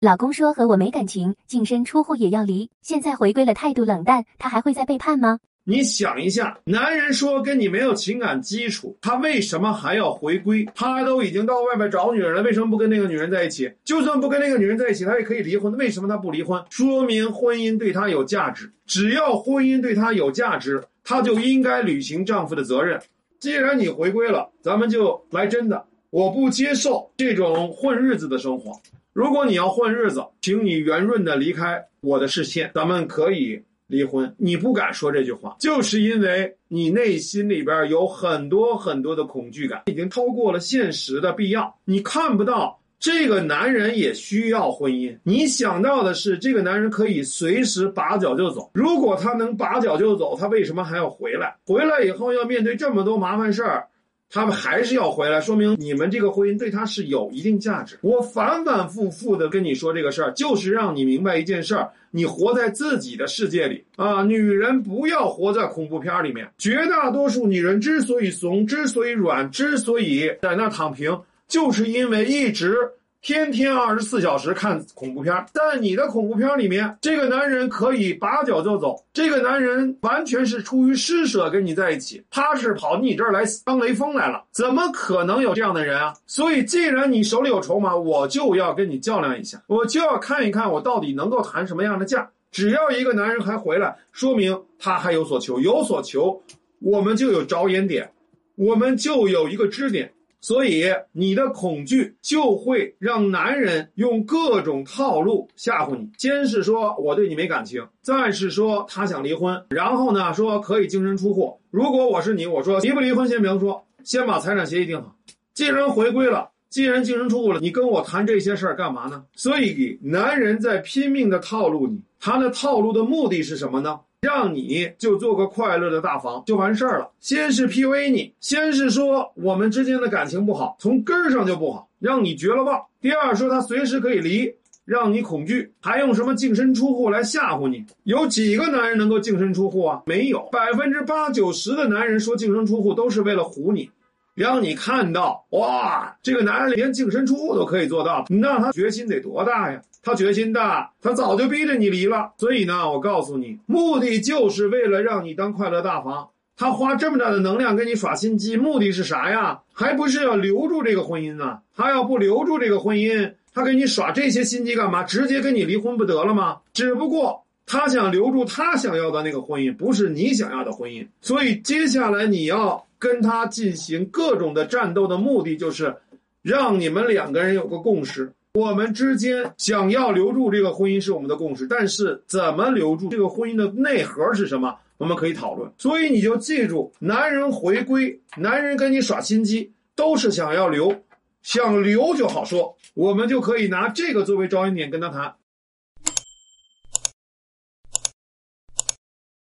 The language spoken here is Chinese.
老公说和我没感情，净身出户也要离，现在回归了，态度冷淡，他还会再背叛吗？你想一下，男人说跟你没有情感基础，他为什么还要回归？他都已经到外面找女人了，为什么不跟那个女人在一起？就算不跟那个女人在一起，他也可以离婚。为什么他不离婚？说明婚姻对他有价值。只要婚姻对他有价值，他就应该履行丈夫的责任。既然你回归了，咱们就来真的。我不接受这种混日子的生活。如果你要混日子，请你圆润的离开我的视线，咱们可以。离婚，你不敢说这句话，就是因为你内心里边有很多很多的恐惧感，已经超过了现实的必要。你看不到这个男人也需要婚姻，你想到的是这个男人可以随时拔脚就走。如果他能拔脚就走，他为什么还要回来？回来以后要面对这么多麻烦事儿。他们还是要回来，说明你们这个婚姻对他是有一定价值。我反反复复的跟你说这个事儿，就是让你明白一件事儿：你活在自己的世界里啊，女人不要活在恐怖片里面。绝大多数女人之所以怂，之所以软，之所以在那躺平，就是因为一直。天天二十四小时看恐怖片，但你的恐怖片里面，这个男人可以拔脚就走。这个男人完全是出于施舍跟你在一起，他是跑你这儿来当雷锋来了，怎么可能有这样的人啊？所以，既然你手里有筹码，我就要跟你较量一下，我就要看一看我到底能够谈什么样的价。只要一个男人还回来，说明他还有所求，有所求，我们就有着眼点，我们就有一个支点。所以，你的恐惧就会让男人用各种套路吓唬你。先是说我对你没感情，再是说他想离婚，然后呢说可以净身出户。如果我是你，我说离不离婚先别说，先把财产协议定好。既然回归了，既然净身出户了，你跟我谈这些事儿干嘛呢？所以，男人在拼命的套路你，他的套路的目的是什么呢？让你就做个快乐的大房就完事儿了。先是 PUA 你，先是说我们之间的感情不好，从根儿上就不好，让你绝了望。第二说他随时可以离，让你恐惧，还用什么净身出户来吓唬你？有几个男人能够净身出户啊？没有，百分之八九十的男人说净身出户都是为了唬你。让你看到哇，这个男人连净身出户都可以做到，那他决心得多大呀？他决心大，他早就逼着你离了。所以呢，我告诉你，目的就是为了让你当快乐大房。他花这么大的能量跟你耍心机，目的是啥呀？还不是要留住这个婚姻呢？他要不留住这个婚姻，他给你耍这些心机干嘛？直接跟你离婚不得了吗？只不过他想留住他想要的那个婚姻，不是你想要的婚姻。所以接下来你要。跟他进行各种的战斗的目的，就是让你们两个人有个共识。我们之间想要留住这个婚姻是我们的共识，但是怎么留住这个婚姻的内核是什么？我们可以讨论。所以你就记住，男人回归，男人跟你耍心机，都是想要留，想留就好说，我们就可以拿这个作为着眼点跟他谈。